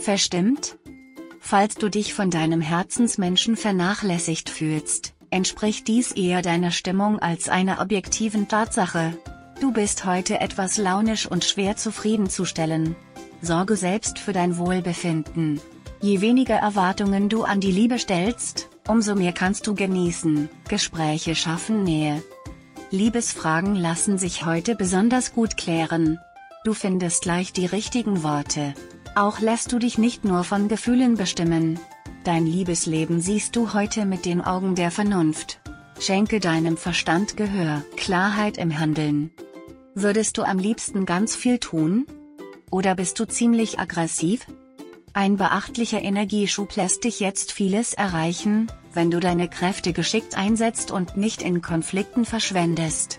Verstimmt? Falls du dich von deinem Herzensmenschen vernachlässigt fühlst, entspricht dies eher deiner Stimmung als einer objektiven Tatsache. Du bist heute etwas launisch und schwer zufriedenzustellen. Sorge selbst für dein Wohlbefinden. Je weniger Erwartungen du an die Liebe stellst, umso mehr kannst du genießen. Gespräche schaffen Nähe. Liebesfragen lassen sich heute besonders gut klären. Du findest leicht die richtigen Worte. Auch lässt du dich nicht nur von Gefühlen bestimmen. Dein Liebesleben siehst du heute mit den Augen der Vernunft. Schenke deinem Verstand Gehör, Klarheit im Handeln. Würdest du am liebsten ganz viel tun? Oder bist du ziemlich aggressiv? Ein beachtlicher Energieschub lässt dich jetzt vieles erreichen, wenn du deine Kräfte geschickt einsetzt und nicht in Konflikten verschwendest.